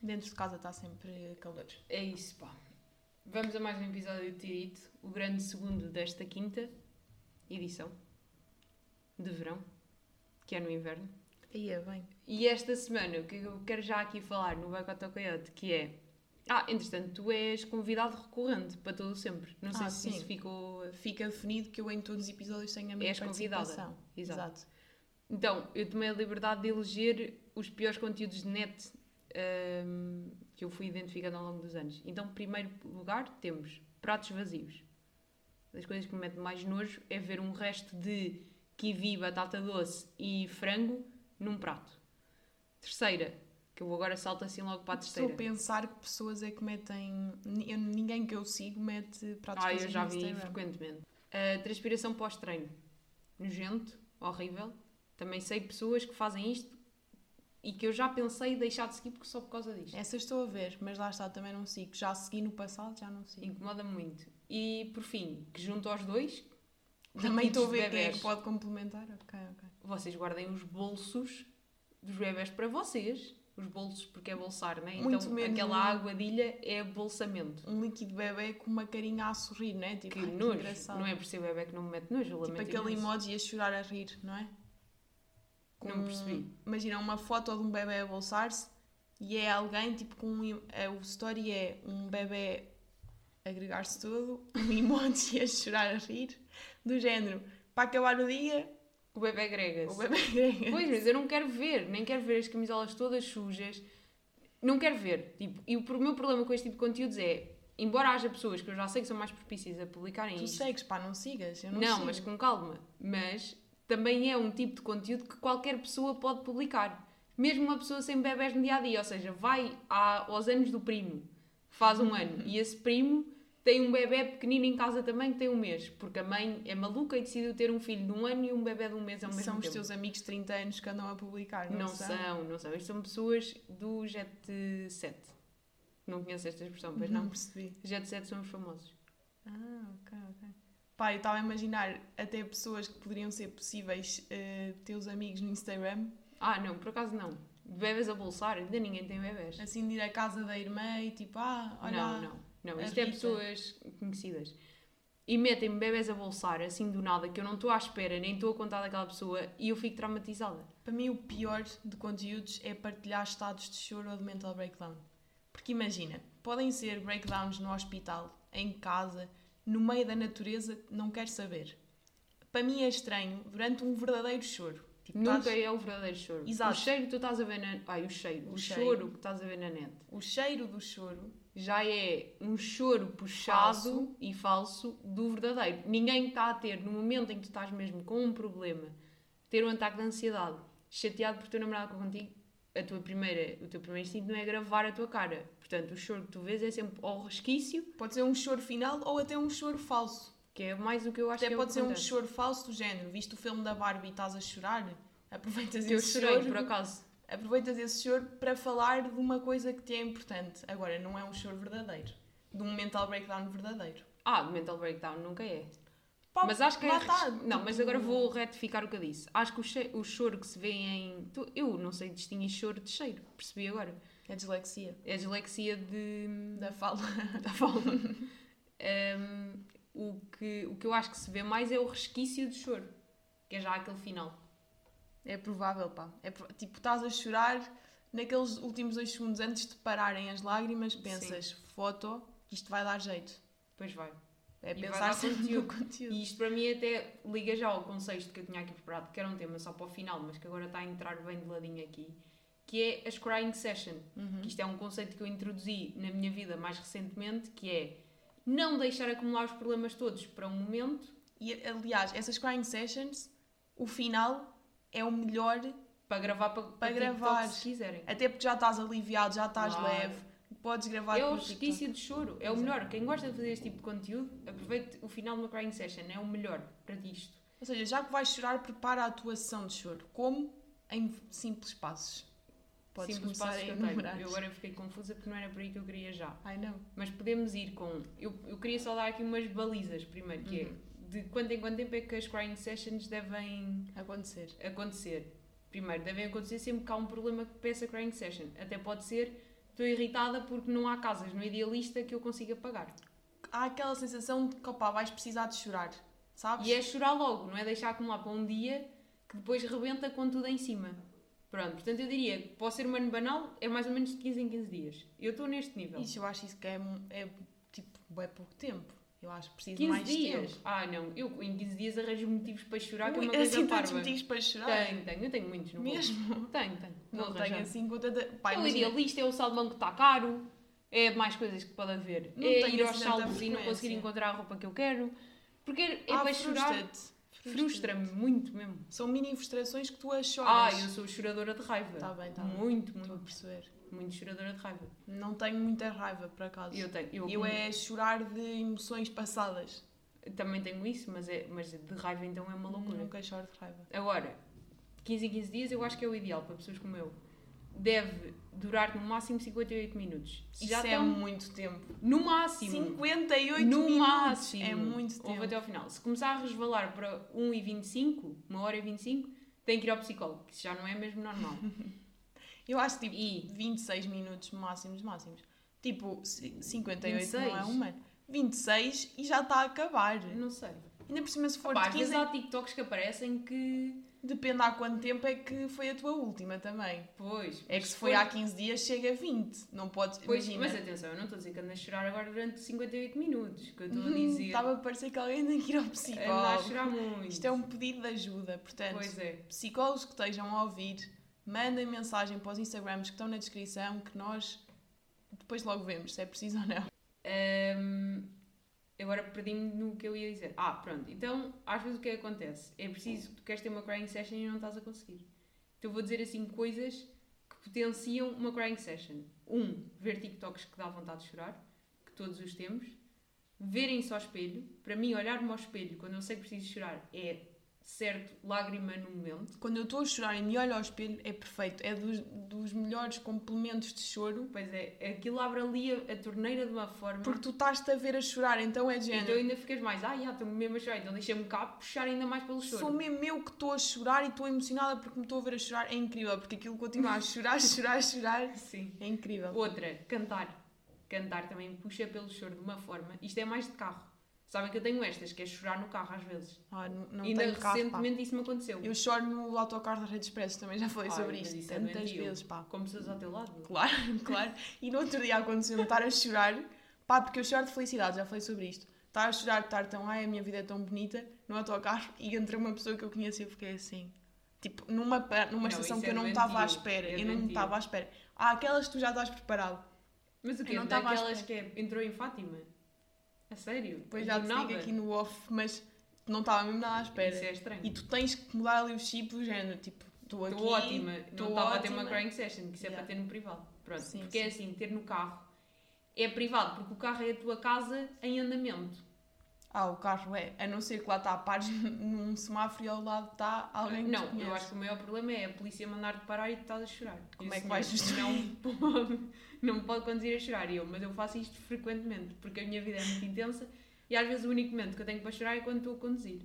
Dentro de casa está sempre calor. É isso, pá. Vamos a mais um episódio de Tirito, o grande segundo desta quinta edição de verão, que é no inverno. Aí é bem. E esta semana, o que eu quero já aqui falar no Boicote Coyote, que é. Ah, entretanto, tu és convidado recorrente para todo sempre. Não sei Ah, se sim. isso ficou. Fica definido que eu em todos os episódios tenho a minha És convidada. participação. Exato. Então, eu tomei a liberdade de eleger os piores conteúdos de net ahm, que eu fui identificando ao longo dos anos. Então, em primeiro lugar, temos pratos vazios. Das coisas que me metem mais nojo é ver um resto de kiwi, batata doce e frango num prato. Terceira, que eu agora salto assim logo para a Estou a terceira. pensar que pessoas é que metem. Ninguém que eu sigo mete pratos Ah, eu vazios já vi frequentemente. A transpiração pós-treino. Nojento, horrível. Também sei pessoas que fazem isto e que eu já pensei deixar de seguir porque só por causa disto. Essas estou a ver, mas lá está, também não sigo. Já segui no passado, já não sigo. Incomoda muito. E por fim, que junto aos dois, Também estou a ver quem é que pode complementar. Ok, ok. vocês guardem os bolsos dos bebés para vocês. Os bolsos, porque é bolsar, né? Muito então menos aquela aguadilha é bolsamento. Um líquido bebê com uma carinha a sorrir, não é? Tipo, Que ai, nojo. engraçado. Não é por ser bebé que não me mete nojo, Tipo aquele emoji a chorar a rir, não é? Não percebi. Imagina uma foto de um bebê a bolsar-se e é alguém tipo com um, é, o story é um bebê a agregar-se todo, um emoji a chorar a rir, do género, para acabar o dia, O bebé grega o bebê grega. Pois, mas eu não quero ver, nem quero ver as camisolas todas sujas. Não quero ver. Tipo, e o meu problema com este tipo de conteúdos é, embora haja pessoas que eu já sei que são mais propícias a publicarem Tu isto. segues, pá, não sigas, eu não, Não, sigo. mas com calma. Mas também é um tipo de conteúdo que qualquer pessoa pode publicar. Mesmo uma pessoa sem bebés no dia a dia. Ou seja, vai aos anos do primo, faz um ano, e esse primo tem um bebê pequenino em casa também que tem um mês. Porque a mãe é maluca e decidiu ter um filho de um ano e um bebê de um mês ao mesmo São os tempo. teus amigos de 30 anos que andam a publicar, não, Não são? são, não são. Isto são pessoas do Jet 7. Não conheço esta expressão, mas não não. percebi. Jet 7 são os famosos. Ah, ok, ok. Pá, eu estava a imaginar até pessoas que poderiam ser possíveis eh, teus amigos no Instagram, Ah, não, por acaso não. De bebés a bolsar, ainda ninguém tem bebés. assim de ir à casa da irmã e tipo, ah, olha, não, não. Não, isto é pessoas conhecidas. E metem bebés a bolsar assim do nada, que eu não estou à espera, nem estou a contar daquela pessoa e eu fico traumatizada. Para mim, o pior de conteúdos é partilhar estados de choro ou de mental breakdown. Porque imagina, podem ser breakdowns no hospital, em casa, no meio da natureza, não quero saber. Para mim é estranho durante um verdadeiro choro. Tipo, Nunca estás- é o verdadeiro choro. Exato. O cheiro que tu estás a ver na. Ai, o cheiro. O, O choro cheiro. que estás a ver na net. O cheiro do choro já é um choro puxado Falso. e falso do verdadeiro. Ninguém está a ter, no momento em que tu estás mesmo com um problema, ter um ataque de ansiedade, chateado por teu namorado contigo, a tua primeira, o teu primeiro instinto não é gravar a tua cara. Portanto, o choro que tu vês é sempre ao resquício, pode ser um choro final ou até um choro falso. que é mais o que eu acho Até que é pode ser um choro falso do género. Viste o filme da Barbie e estás a chorar? Aproveitas eu esse chorei, choro. por acaso. aproveitas esse choro para falar de uma coisa que te é importante. Agora, não é um choro verdadeiro. De um mental breakdown verdadeiro. Ah, de mental breakdown nunca é. Pá, mas acho que é. está, Não, mas agora vou retificar o que eu disse. Acho que o, che- o choro que se vê em. Eu não sei distinguir choro de cheiro, percebi agora. É dislexia. É a dislexia de. Da fala. da fala. Um, o, que, o que eu acho que se vê mais é o resquício de choro, que é já aquele final. É provável, pá. É Tipo, estás a chorar naqueles últimos dois segundos antes de pararem as lágrimas, pensas, foto, isto vai dar jeito. Depois vai. É E pensar sempre no conteúdo. E isto para mim até liga já ao conceito que eu tinha aqui preparado, que era um tema só para o final, mas que agora está a entrar bem de ladinho aqui, que é as crying session. Uhum. Isto é um conceito que eu introduzi na minha vida mais recentemente, que é não deixar acumular os problemas todos para um momento E, aliás, essas crying sessions, o final é o melhor, para gravar para, para, TikTok, gravar. se quiserem. até porque já estás aliviado, já estás Claro. leve, podes gravar É o resquício de choro. É o Exato. melhor. Quem gosta de fazer este tipo de conteúdo, aproveite o final de uma crying session. É o melhor para isto. Ou seja, já que vais chorar, prepara a tua sessão de choro. Como? Em simples passos. Podes Simples começar passos a que eu tenho. Eu agora fiquei confusa porque não era por aí que eu queria já. Ai não. Mas podemos ir com. Eu, eu queria só dar aqui umas balizas primeiro, que Uhum. é de quanto em quanto tempo é que as crying sessions devem Acontecer. acontecer. Primeiro, devem acontecer sempre que há um problema que peça crying session. Até pode ser estou irritada porque não há casas no idealista que eu consiga pagar. Há aquela sensação de que, opá, vais precisar de chorar, sabes? E é chorar logo, não é deixar acumular para um dia que depois rebenta com tudo em cima. Pronto, portanto eu diria que para ser humano banal é mais ou menos de 15 em 15 dias. Eu estou neste nível. Isso, eu acho isso que é, é tipo, é pouco tempo. Eu acho que preciso 15 mais dias? tempo. Ah, não. Eu em 15 dias arranjo motivos para chorar, que é uma Muito- coisa assim tantos parva. motivos para chorar. Tenho, tenho. Eu tenho muitos no bolso. Mesmo? Tenho, tenho. Não Vou tenho assim com tanta. Pá, É o idealista, é o salmão que está caro, é mais coisas que pode haver. Não é tenho ir aos assim saldos e não conseguir encontrar a roupa que eu quero. Porque é ah, para chorar. Frustra-me muito mesmo. São mini frustrações que tu as Ah, choras. eu sou choradora de raiva. Tá bem, tá bem. Muito, Estou a muito, perceber. Muito choradora de raiva. Não tenho muita raiva, por acaso. Eu tenho. Eu, Eu é chorar de emoções passadas. também tenho isso, mas, é, mas de raiva então é uma loucura. Nunca choro de raiva. Agora, 15 em 15 dias eu acho que é o ideal para pessoas como eu. Deve durar no máximo 58 minutos. Isso Já é muito tempo. no máximo. 58 no minutos. máximo. É muito tempo. Houve até ao final. Se começar a resvalar para 1 e 25, 1 hora e 25, tem que ir ao psicólogo, que já não é mesmo normal. Eu acho tipo E 26 minutos máximos, máximos. Tipo, ci- 58 não é 26. uma. 26 e já está a acabar. não sei. Ainda por cima, se for Pá, de às vezes 15, há TikToks que aparecem que. depende há quanto tempo é que foi a tua última também. Pois. É que se foi for- há 15 dias, chega a 20. Não podes. Pois, imagina. mas atenção, eu não estou a dizer que ando a chorar agora durante 58 minutos. Que eu estou a Hum, dizer. Estava a parecer que alguém tem que ir ao ando a psicólogo. chorar muito. Isto é um pedido de ajuda. Portanto, Pois é. psicólogos que estejam a ouvir, mandem mensagem para os Instagrams que estão na descrição que nós depois logo vemos se é preciso ou não. Ahm, agora perdi-me no que eu ia dizer. Ah, pronto. Então, às vezes o que é que acontece? É preciso, tu queres ter uma crying session e não estás a conseguir. Então vou dizer assim coisas que potenciam uma crying session. Um, ver TikToks que dá vontade de chorar, que todos os temos. Verem-se ao espelho. Para mim, olhar-me ao espelho quando eu sei que preciso chorar é certo lágrima no momento. Quando eu estou a chorar e me olho ao espelho, é perfeito. É dos, dos melhores complementos de choro. Pois é, aquilo abre ali a, a torneira de uma forma. Porque tu estás-te a ver a chorar, então é de Então género. ainda ficas mais, ah, já, estou mesmo a chorar, então deixa-me cá puxar ainda mais pelo choro. Sou mesmo eu que estou a chorar e estou emocionada porque me estou a ver a chorar. É incrível, porque aquilo continua a chorar, chorar, chorar. Sim. É incrível. Outra, cantar. Cantar também puxa pelo choro de uma forma. Isto é mais de carro. Sabem que eu tenho estas, que é chorar no carro às vezes. Ah, não não ainda tenho carro, pá. recentemente isso me aconteceu. Eu choro no autocarro da Rede Expresso, também já falei Ai, sobre mas isto. isso é Tantas vezes, pá. Como pessoas ao teu lado. Claro, claro. E no outro dia aconteceu-me estar a chorar, pá, porque eu choro de felicidade, já falei sobre isto. Estar a chorar, estar tão, ai, a minha vida é tão bonita, no autocarro, e entra uma pessoa que eu conheço e eu fiquei assim. Tipo, numa, numa Não, estação que é eu não estava à espera. é eu não estava à espera. Há aquelas que tu já estás preparado. Mas o Eu quê? não Daquelas que é, entrou em Fátima? A sério? Depois já te digo aqui no off, mas não estava mesmo nada à espera. Isso é estranho. E tu tens que mudar ali o chip do género, tipo, estou aqui. Estou ótima. Não estava a ter uma crying session, que isso é Yeah. para ter no privado. Pronto. Sim, porque é sim. assim, ter no carro é privado, porque o carro é a tua casa em andamento. Ah, o carro é, a não ser que lá está a pares num semáforo e ao lado está alguém que Não, eu acho que o maior problema é a polícia mandar-te parar e tu estás a chorar. Como Esse é que vais senhor não pode, não pode conduzir a chorar. Eu, mas eu faço isto frequentemente, porque a minha vida é muito intensa e às vezes o único momento que eu tenho para chorar é quando estou a conduzir.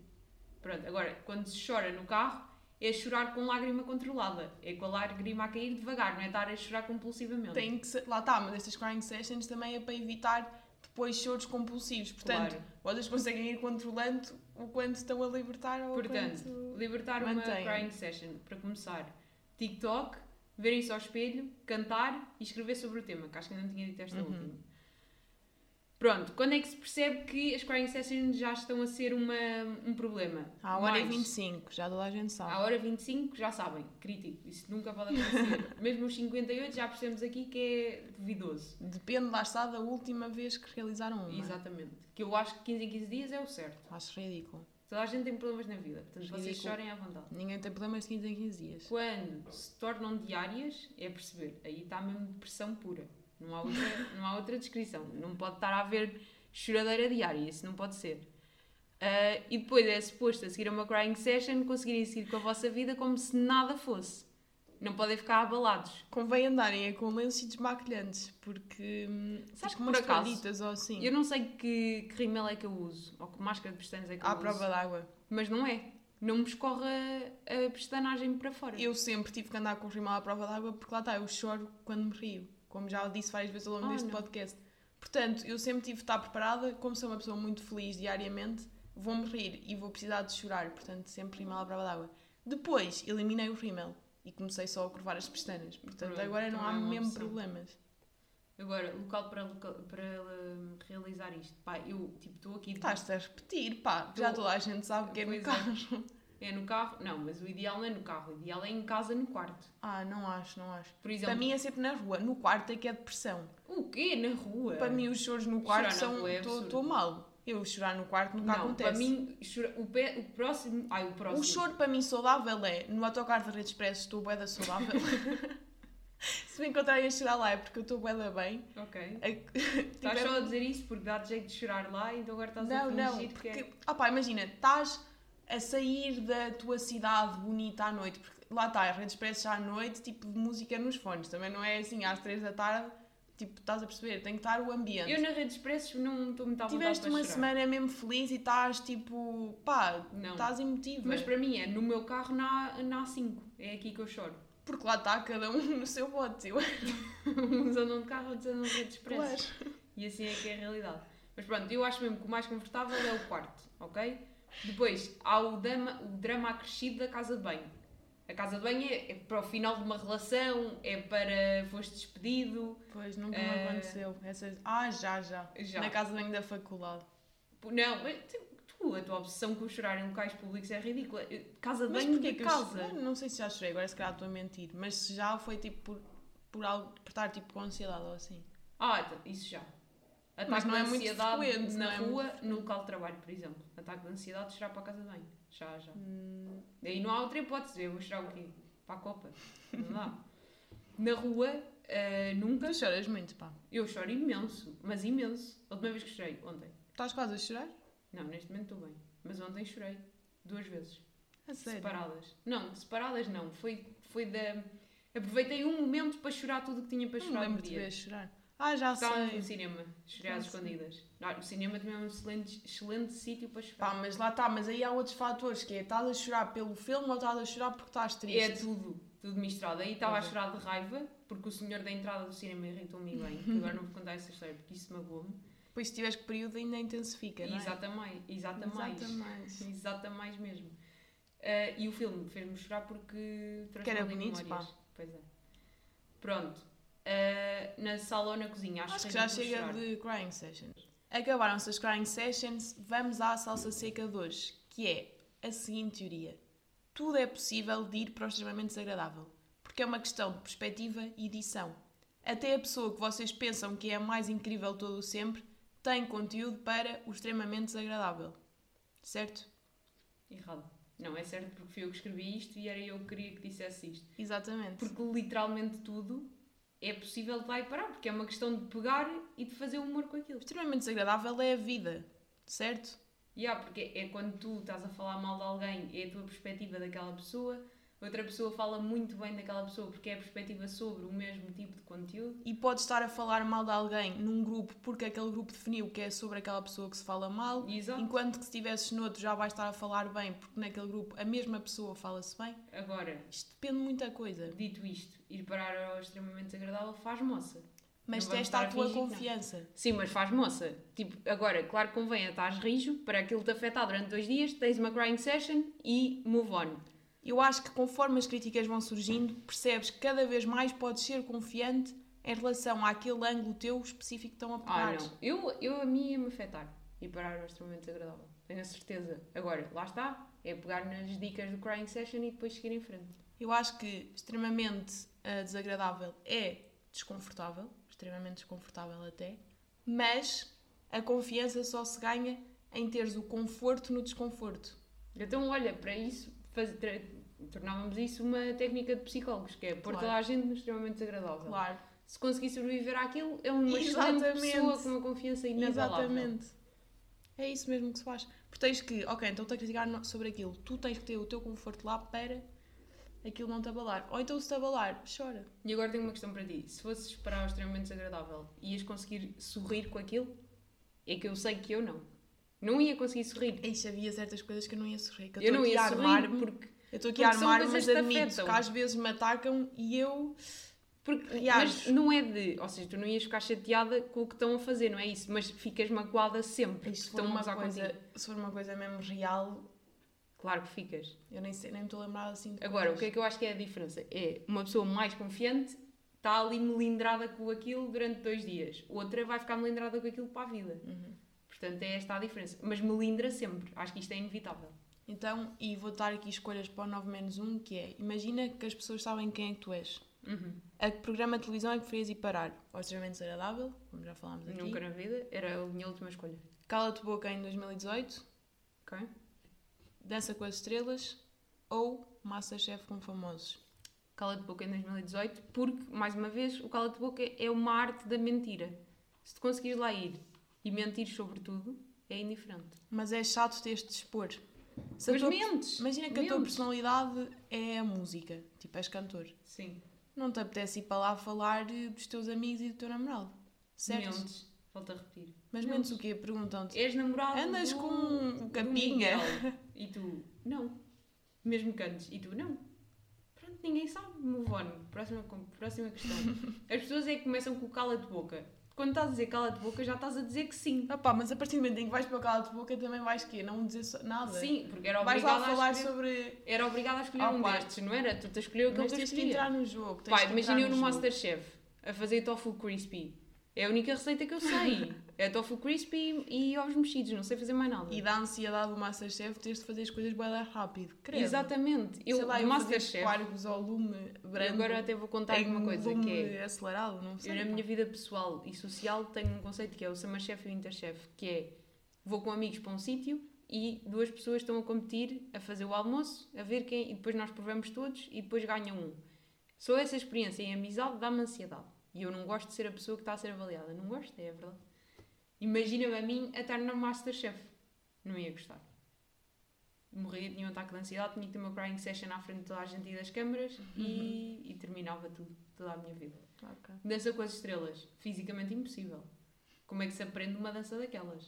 Pronto, agora, quando se chora no carro, é chorar com lágrima controlada. É com a lágrima a cair devagar, não é estar a chorar compulsivamente. Tem que ser, lá está, mas estas crying sessions também é para evitar depois choros compulsivos. Portanto, Claro. vocês conseguem ir controlando o quanto estão a libertar ou Portanto, quanto... libertar uma Mantenha. crying session, para começar, TikTok, verem-se ao espelho, cantar e escrever sobre o tema, que acho que ainda não tinha dito esta Uhum. última. Pronto, quando é que se percebe que as crying sessions já estão a ser uma, um problema? À hora Mais, 25, já toda a gente sabe. À hora 25, já sabem, crítico, isso nunca pode acontecer. Mesmo os 58 já percebemos aqui que é duvidoso. Depende, lá está, da última vez que realizaram uma. Exatamente. Que eu acho que 15 em 15 dias é o certo. Acho ridículo. Toda a gente tem problemas na vida, portanto vocês Ridículo. chorem à vontade. Ninguém tem problemas de 15 em 15 dias. Quando se tornam diárias, é perceber. Aí está mesmo depressão pura. Não há outra, não há outra descrição. Não pode estar a haver choradeira diária. Isso não pode ser. Ah, e depois é suposto, a seguir a uma crying session, conseguirem seguir com a vossa vida como se nada fosse. Não podem ficar abalados. Convém andarem é com lenços desmaquilhantes, porque. hum, Sabes tipo que por acaso, ou assim. Eu não sei que, que rímel é que eu uso, ou que máscara de pestanas é que eu À uso. prova d'água. Mas não é. Não me escorre a, a pestanagem para fora. Eu sempre tive que andar com o rimel à prova d'água porque lá está, eu choro quando me rio. Como já disse várias vezes ao longo Ah, deste não. podcast. Portanto, eu sempre tive de estar preparada, como sou uma pessoa muito feliz diariamente, vou-me rir e vou precisar de chorar, portanto, sempre rimel à prova d'água. Depois, eliminei o rímel e comecei só a curvar as pestanas. Portanto, Pronto, agora não há é mesmo opção. problemas. Agora, local para, local- para hum, realizar isto. Pá, eu tipo estou aqui. Estás-te a repetir, pá, já Tô- toda a gente sabe que é no é. É no carro? Não, mas o ideal não é no carro. O ideal é em casa, no quarto. Ah, não acho, não acho. Por exemplo, Para mim é sempre na rua. No quarto é que é depressão. o quê? Na rua? Para mim, os choros no quarto são. rua é. Estou mal. Eu chorar no quarto nunca não, acontece. para mim, chora- o, pé, o próximo. Ai, o próximo. O choro para mim saudável é no autocarro da Rede Expresso estou bué da saudável. Se me encontrarem a chorar lá é porque eu estou bué da bem. Ok. É- Estás só a dizer isso porque dá jeito de chorar lá, então agora estás Não, a não, fingir que porque, é. ah pá, imagina, estás a sair da tua cidade bonita à noite, porque lá está, a Rede Expresso já à noite, tipo de música nos fones, também não é assim às 3 da tarde, tipo, estás a perceber, tem que estar o ambiente. Eu na rede expressos não estou muito à Tiveste uma chorar. semana mesmo feliz e estás tipo, pá, Não. estás emotiva. Mas para mim é no meu carro na, na A5. É aqui que eu choro. Porque lá está cada um no seu bote. Eu... Uns andam de carro, outros andam de rede expressos. Claro. E assim é que é a realidade. Mas pronto, eu acho mesmo que o mais confortável é o quarto, ok? Depois há o drama, o drama acrescido da casa de banho. A casa de banho é, é para o final de uma relação, é para foste despedido. Pois, nunca me Eh, aconteceu. Essas... Ah, já, já, Já. Na casa de banho da faculdade. Não, mas tu, tu, a tua obsessão com chorar em locais públicos é ridícula. Eu- Casa de Mas banho de eu casa. chorei? Não sei se já chorei, agora se calhar estou a mentir. Mas se já foi tipo por, por, algo, por estar tipo com ansiedade ou assim. Ah, então, isso já. Ataque não de é muito ansiedade na não é rua, muito no local de trabalho, por exemplo. Ataque de ansiedade, chorar para a casa de banho. Já, já. Hum, Daí não há outra hipótese. Eu vou chorar o quê? Para a Copa. Não dá. Na rua, eh, nunca. tu choras muito, pá. Eu choro imenso, mas imenso. A última vez que chorei, ontem. Estás quase a chorar? Não, neste momento estou bem. Mas ontem chorei. Duas vezes. A sério? Separadas. Não, separadas não. Foi, foi da. Aproveitei um momento para chorar tudo o que tinha para Não chorar lembro no de ver chorar. Ah, já Estávamos sei. no cinema, Já às escondidas. Ah, o cinema também é um excelente, excelente sítio para Pá, chorar. mas lá está, mas aí há outros fatores, que é estás a chorar pelo filme ou estás a chorar porque estás triste. é tudo, tudo misturado. Aí estava a Ok. chorar de raiva, porque o senhor da entrada do cinema irritou-me bem. que agora não vou contar essa história, porque isso magoou-me. Depois se tiveres que período ainda intensifica, não é? Exata mais, exata mais. Exata mais. Exata mais mesmo. Ah, e o filme fez-me chorar porque trouxe era bonito, memórias. Pois é. Pronto. Ah, na sala ou na cozinha, acho, Acho que tenho já chega chorar. de crying sessions. Acabaram-se as crying sessions, vamos à salsa seca de hoje, que é a seguinte teoria. Tudo é possível de ir para o extremamente desagradável, porque é uma questão de perspectiva e edição. Até a pessoa que vocês pensam que é a mais incrível todo o sempre tem conteúdo para o extremamente desagradável. Certo? Errado. Não, é certo porque fui eu que escrevi isto e era eu que queria que dissesse isto. Exatamente. Porque literalmente tudo é possível de lá e parar, porque é uma questão de pegar e de fazer humor com aquilo. Extremamente desagradável é a vida, certo? Há, porque é quando tu estás a falar mal de alguém, é a tua perspectiva daquela pessoa, outra pessoa fala muito bem daquela pessoa porque é a perspectiva sobre o mesmo tipo de conteúdo. E pode estar a falar mal de alguém num grupo porque aquele grupo definiu que é sobre aquela pessoa que se fala mal, Exato. enquanto que se estivesses noutro já vais estar a falar bem porque naquele grupo a mesma pessoa fala-se bem. Agora, Isto depende de muita coisa. dito isto, ir parar ao extremamente desagradável faz moça. Mas Não testa a tua fingir que não. confiança. Sim, mas faz moça. Tipo, agora, claro que convém, estás rijo para aquilo te afetar durante dois dias, tens uma crying session e move on. Eu acho que conforme as críticas vão surgindo, percebes que cada vez mais podes ser confiante em relação àquele ângulo teu específico que estão a Ah, pegar. não. Eu, eu a mim ia-me afetar e parar ao extremamente desagradável. Tenho a certeza. Agora, lá está. É pegar nas dicas do crying session e depois seguir em frente. Eu acho que extremamente ah, desagradável é desconfortável, extremamente desconfortável até, mas a confiança só se ganha em teres o conforto no desconforto. Então, olha, para isso, faz, tornávamos isso uma técnica de psicólogos, que é pôr Claro. toda a gente extremamente desagradável. Claro, Se conseguir sobreviver àquilo, é uma excelente Exatamente. pessoa com uma confiança inabalável. exatamente. É isso mesmo que se faz. Porque tens que, ok, então estou a criticar sobre aquilo, tu tens que ter o teu conforto lá para aquilo não te abalar. Ou então se te abalar, chora. E agora tenho uma questão para ti. Se fosses ao extremamente desagradável, ias conseguir sorrir com aquilo? É que eu sei que eu não. Não ia conseguir sorrir. Eixe, havia certas coisas que eu não ia sorrir. Que eu Eu não ia a sorrir porque Eu estou aqui a porque armar, mas admito que às vezes me atacam e eu Porque, mas não é de. Ou seja, tu não ias ficar chateada com o que estão a fazer, não é isso? Mas ficas magoada sempre. Se for, uma coisa, contigo. se for uma coisa mesmo real, Claro que ficas. eu nem, sei, nem me estou a lembrar assim de Agora, o que é que eu acho que é a diferença? É uma pessoa mais confiante está ali melindrada com aquilo durante dois dias. Outra vai ficar melindrada com aquilo para a vida. Uhum. Portanto, é esta a diferença. Mas melindra sempre. Acho que isto é inevitável. Então, e vou dar aqui escolhas para o 9 menos 1, que é, imagina que as pessoas sabem quem é que tu és. Uhum. A que programa de televisão é que preferias ir parar? Ou extremamente desagradável, como já falámos aqui. Nunca na vida. Era a minha última escolha. Cala-te boca em 2018, Ok? Dança com as Estrelas ou Masterchef com famosos. Cala-te boca em 2018, porque, mais uma vez, o cala-te boca é uma arte da mentira. Se tu conseguires lá ir e mentir sobre tudo, é indiferente. Mas é chato teres de expor. Se Mas tua- mentes! Imagina que a tua Mentes. personalidade é a música, tipo és cantor. Sim. Não te apetece ir para lá falar eh, dos teus amigos e do teu namorado. Certo? Mentes. Volto a repetir. Mas Mentes. mentes o quê? Perguntam-te. És namorado Andas do- com capinha? E tu, não. Mesmo cantes. E tu, não. Pronto, ninguém sabe. Move on. Próxima, próxima questão. As pessoas é que começam com o cala-te boca. Quando estás a dizer cala-te boca, já estás a dizer que sim. Ah pá, mas a partir do momento em que vais para o cala de boca também vais quê? Não dizer so- nada. Sim, porque era Vais obrigada lá a falar escolher... sobre. Era obrigada a escolher Ah, um destes, não era? Tu te a escolher aquele que tens que entrar no jogo. que imagina eu no jogo. Masterchef a fazer tofu crispy. É a única receita que eu sei. é tofu crispy e ovos mexidos, não sei fazer mais nada. E da ansiedade do Masterchef teres de fazer as coisas bem rápido. Credo. Exatamente. Eu, Sei lá, eu Masterchef, Masterchef. ao lume branco. agora até vou contar em uma coisa que é. acelerado, não sei. Eu, na minha vida pessoal e social, tenho um conceito que é o Summerchef e o Interchef, que é vou com amigos para um sítio e duas pessoas estão a competir a fazer o almoço, a ver quem, e depois nós provamos todos e depois ganha um. Só essa experiência em amizade dá-me ansiedade. E eu não gosto de ser a pessoa que está a ser avaliada. Não gosto, é verdade. Imagina-me a mim a estar na Masterchef. Não ia gostar. Morria, tinha um ataque de ansiedade, tinha que ter uma crying session à frente de toda a gente e das câmaras e, e terminava tudo, toda a minha vida. Ok. Dança com as estrelas. Fisicamente impossível. Como é que se aprende uma dança daquelas?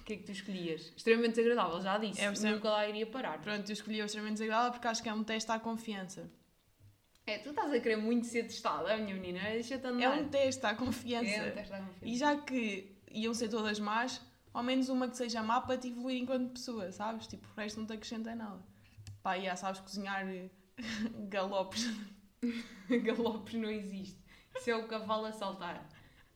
O que é que tu escolhias? Extremamente desagradável, já disse. É extrem- Nunca lá iria parar. Pronto, eu escolhi o extremamente desagradável porque acho que é um teste à confiança. É, tu estás a querer muito ser testada, minha menina. Deixa-te andar. É um teste à confiança. É um teste à confiança. E já que iam ser todas más, ao menos uma que seja má para te evoluir enquanto pessoa, sabes? Tipo, o resto não te acrescenta nada. Pá, já sabes cozinhar galopes. Galopes não existe. Isso é o cavalo a saltar.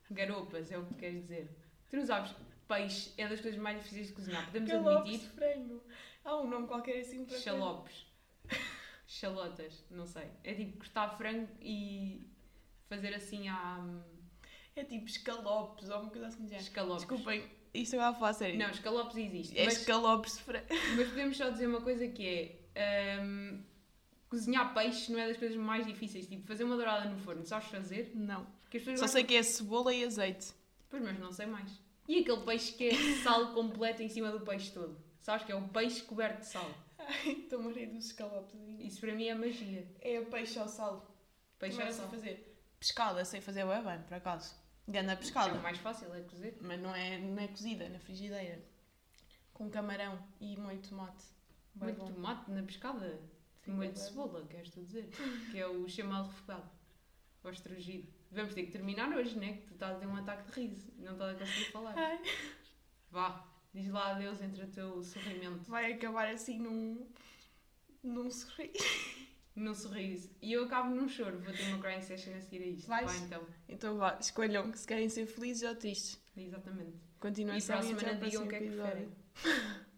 Garopas, é o que queres dizer. Tu não sabes, peixe é das coisas mais difíceis de cozinhar. Podemos Galopes de admitir. frango. Há um nome qualquer assim para Xalopes. Chalotas, não sei. É tipo cortar frango e fazer assim à É tipo escalopes ou uma coisa assim género. escalopes. Desculpem, isto agora a falar sério. Não, escalopes existe. é Mas, escalopes de frango. mas podemos só dizer uma coisa que é. hum, cozinhar peixe não é das coisas mais difíceis. Tipo, fazer uma dourada no forno, sabes fazer? Não. Só sei que é cebola e azeite. Pois, mas não sei mais. E aquele peixe que é sal completo em cima do peixe todo? Sabes que é o peixe coberto de sal. Ai, estou-me a rir dos escalopes. Isso para mim é magia. É peixe ao sal. Peixe ao sal. fazer. Pescada, sei fazer bem bem, por acaso. Ganda É pescada. o mais fácil, é cozer. Mas não é, não é cozida, é na frigideira. Com camarão e molho de tomate. Muito bom. tomate na pescada. Fica Molho de cebola, queres tu dizer? Que é o chamal refogado. Ou estrugido. Vamos ter que terminar hoje, né? Que tu estás a ter um ataque de riso. Não estás a conseguir falar. Ai, Vá, diz lá adeus entre o teu sorrimento. vai acabar assim num. num sorriso. Num sorriso. E eu acabo num choro. Vou ter uma crying session a seguir a isto. Vais? Vá então. Então vá, escolham se querem ser felizes ou tristes. Exatamente. Continuação e para a semana digam o que é que preferem.